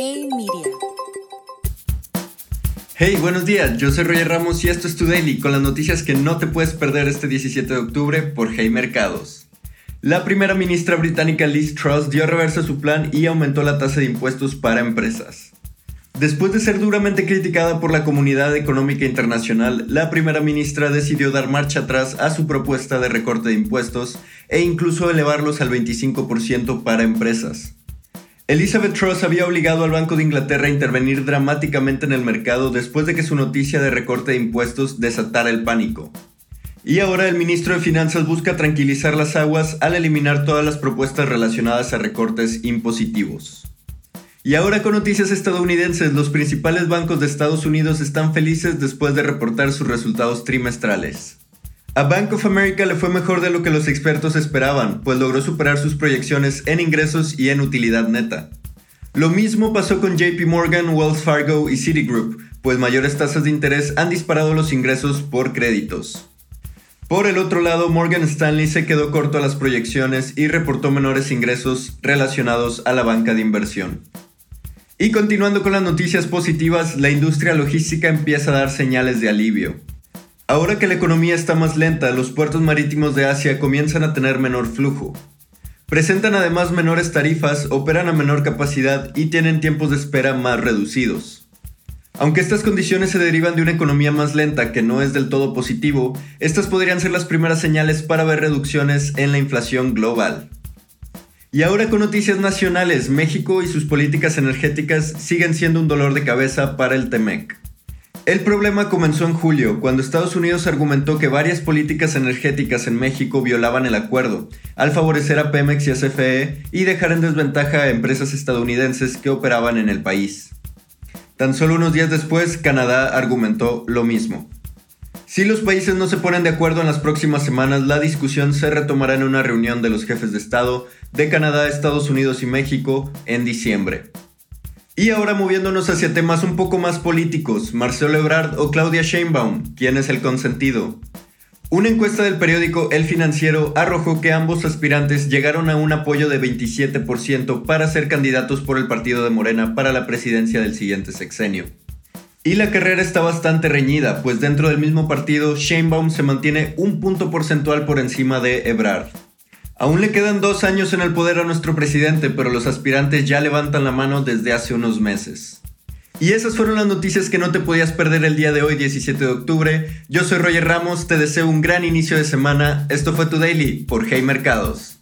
Hey Media. Hey, buenos días, yo soy Roger Ramos y esto es Tu Daily con las noticias que no te puedes perder este 17 de octubre por Hey Mercados. La primera ministra británica Liz Truss dio reversa a su plan y aumentó la tasa de impuestos para empresas. Después de ser duramente criticada por la comunidad económica internacional, la primera ministra decidió dar marcha atrás a su propuesta de recorte de impuestos e incluso elevarlos al 25% para empresas. Elizabeth Truss había obligado al Banco de Inglaterra a intervenir dramáticamente en el mercado después de que su noticia de recorte de impuestos desatara el pánico. Y ahora el ministro de Finanzas busca tranquilizar las aguas al eliminar todas las propuestas relacionadas a recortes impositivos. Y ahora con noticias estadounidenses, los principales bancos de Estados Unidos están felices después de reportar sus resultados trimestrales. A Bank of America le fue mejor de lo que los expertos esperaban, pues logró superar sus proyecciones en ingresos y en utilidad neta. Lo mismo pasó con JP Morgan, Wells Fargo y Citigroup, pues mayores tasas de interés han disparado los ingresos por créditos. Por el otro lado, Morgan Stanley se quedó corto a las proyecciones y reportó menores ingresos relacionados a la banca de inversión. Y continuando con las noticias positivas, la industria logística empieza a dar señales de alivio. Ahora que la economía está más lenta, los puertos marítimos de Asia comienzan a tener menor flujo. Presentan además menores tarifas, operan a menor capacidad y tienen tiempos de espera más reducidos. Aunque estas condiciones se derivan de una economía más lenta que no es del todo positivo, estas podrían ser las primeras señales para ver reducciones en la inflación global. Y ahora con noticias nacionales, México y sus políticas energéticas siguen siendo un dolor de cabeza para el TEMEC. El problema comenzó en julio, cuando Estados Unidos argumentó que varias políticas energéticas en México violaban el acuerdo, al favorecer a Pemex y a CFE y dejar en desventaja a empresas estadounidenses que operaban en el país. Tan solo unos días después, Canadá argumentó lo mismo. Si los países no se ponen de acuerdo en las próximas semanas, la discusión se retomará en una reunión de los jefes de Estado de Canadá, Estados Unidos y México en diciembre. Y ahora moviéndonos hacia temas un poco más políticos, Marcelo Ebrard o Claudia Sheinbaum, ¿quién es el consentido? Una encuesta del periódico El Financiero arrojó que ambos aspirantes llegaron a un apoyo de 27% para ser candidatos por el partido de Morena para la presidencia del siguiente sexenio. Y la carrera está bastante reñida, pues dentro del mismo partido, Sheinbaum se mantiene un punto porcentual por encima de Ebrard. Aún le quedan dos años en el poder a nuestro presidente, pero los aspirantes ya levantan la mano desde hace unos meses. Y esas fueron las noticias que no te podías perder el día de hoy, 17 de octubre. Yo soy Roger Ramos, te deseo un gran inicio de semana. Esto fue tu Daily por Hey Mercados.